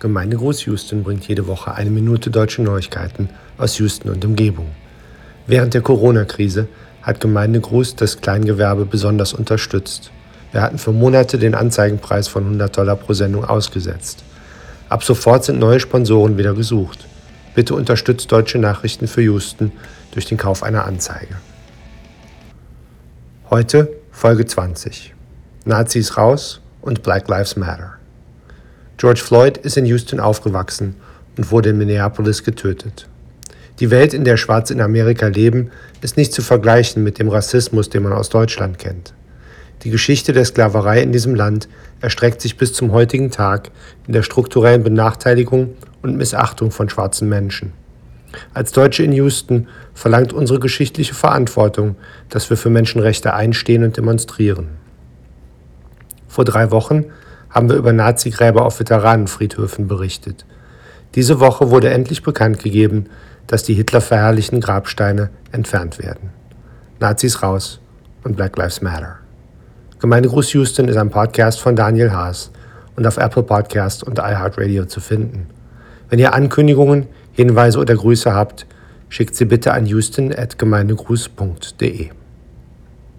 Gemeindegruß Houston bringt jede Woche eine Minute deutsche Neuigkeiten aus Houston und Umgebung. Während der Corona-Krise hat Gemeindegruß das Kleingewerbe besonders unterstützt. Wir hatten für Monate den Anzeigenpreis von 100 Dollar pro Sendung ausgesetzt. Ab sofort sind neue Sponsoren wieder gesucht. Bitte unterstützt deutsche Nachrichten für Houston durch den Kauf einer Anzeige. Heute Folge 20. Nazis raus und Black Lives Matter. George Floyd ist in Houston aufgewachsen und wurde in Minneapolis getötet. Die Welt, in der Schwarze in Amerika leben, ist nicht zu vergleichen mit dem Rassismus, den man aus Deutschland kennt. Die Geschichte der Sklaverei in diesem Land erstreckt sich bis zum heutigen Tag in der strukturellen Benachteiligung und Missachtung von schwarzen Menschen. Als Deutsche in Houston verlangt unsere geschichtliche Verantwortung, dass wir für Menschenrechte einstehen und demonstrieren. Vor drei Wochen haben wir über Nazi-Gräber auf Veteranenfriedhöfen berichtet. Diese Woche wurde endlich bekannt gegeben, dass die Hitler-verherrlichten Grabsteine entfernt werden. Nazis raus und Black Lives Matter. Gemeindegruß Houston ist ein Podcast von Daniel Haas und auf Apple Podcast und iHeartRadio zu finden. Wenn ihr Ankündigungen, Hinweise oder Grüße habt, schickt sie bitte an houston.gemeindegruß.de.